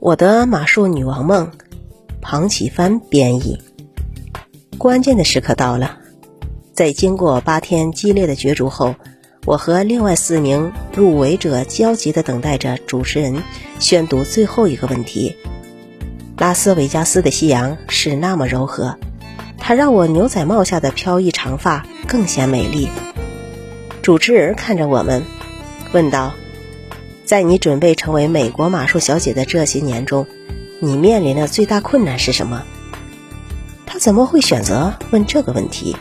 我的马术女王梦，庞启帆编译。关键的时刻到了，在经过八天激烈的角逐后，我和另外四名入围者焦急地等待着主持人宣读最后一个问题。拉斯维加斯的夕阳是那么柔和，它让我牛仔帽下的飘逸长发更显美丽。主持人看着我们，问道。在你准备成为美国马术小姐的这些年中，你面临的最大困难是什么？他怎么会选择问这个问题？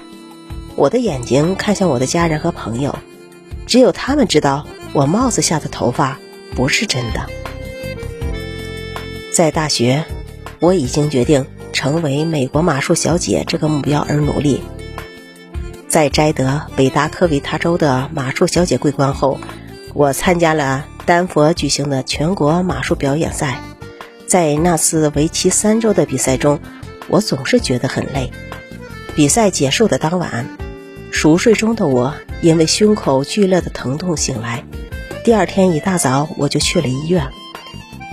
我的眼睛看向我的家人和朋友，只有他们知道我帽子下的头发不是真的。在大学，我已经决定成为美国马术小姐这个目标而努力。在摘得北达科维他州的马术小姐桂冠后，我参加了。丹佛举行的全国马术表演赛，在那次为期三周的比赛中，我总是觉得很累。比赛结束的当晚，熟睡中的我因为胸口剧烈的疼痛醒来。第二天一大早，我就去了医院。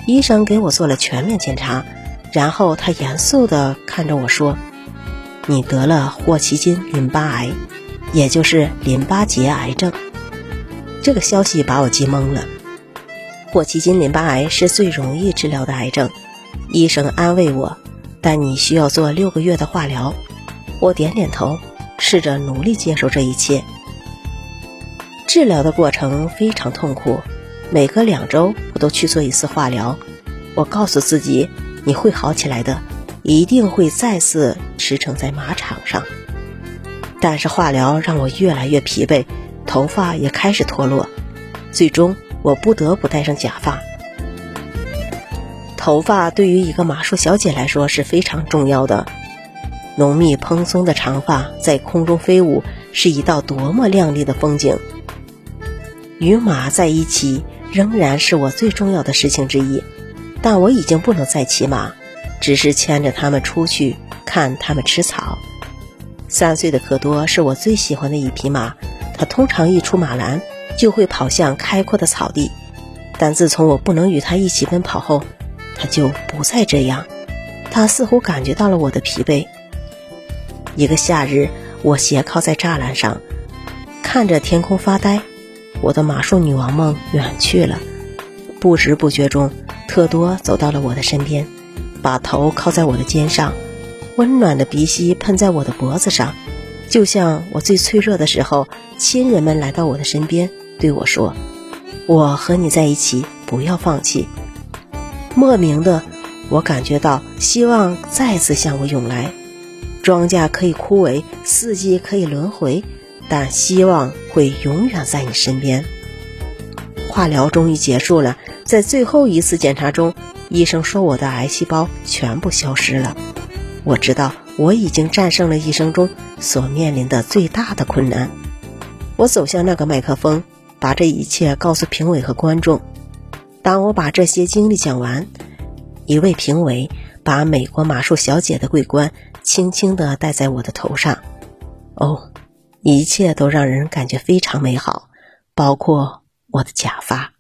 医生给我做了全面检查，然后他严肃地看着我说：“你得了霍奇金淋巴癌，也就是淋巴结癌症。”这个消息把我急懵了。霍奇金淋巴癌是最容易治疗的癌症，医生安慰我，但你需要做六个月的化疗。我点点头，试着努力接受这一切。治疗的过程非常痛苦，每隔两周我都去做一次化疗。我告诉自己，你会好起来的，一定会再次驰骋在马场上。但是化疗让我越来越疲惫，头发也开始脱落，最终。我不得不戴上假发。头发对于一个马术小姐来说是非常重要的。浓密蓬松的长发在空中飞舞，是一道多么亮丽的风景。与马在一起仍然是我最重要的事情之一，但我已经不能再骑马，只是牵着它们出去看它们吃草。三岁的可多是我最喜欢的一匹马，它通常一出马栏。就会跑向开阔的草地，但自从我不能与他一起奔跑后，他就不再这样。他似乎感觉到了我的疲惫。一个夏日，我斜靠在栅栏上，看着天空发呆。我的马术女王梦远去了。不知不觉中，特多走到了我的身边，把头靠在我的肩上，温暖的鼻息喷在我的脖子上，就像我最脆弱的时候，亲人们来到我的身边。对我说：“我和你在一起，不要放弃。”莫名的，我感觉到希望再次向我涌来。庄稼可以枯萎，四季可以轮回，但希望会永远在你身边。化疗终于结束了，在最后一次检查中，医生说我的癌细胞全部消失了。我知道我已经战胜了一生中所面临的最大的困难。我走向那个麦克风。把这一切告诉评委和观众。当我把这些经历讲完，一位评委把美国马术小姐的桂冠轻轻的戴在我的头上。哦，一切都让人感觉非常美好，包括我的假发。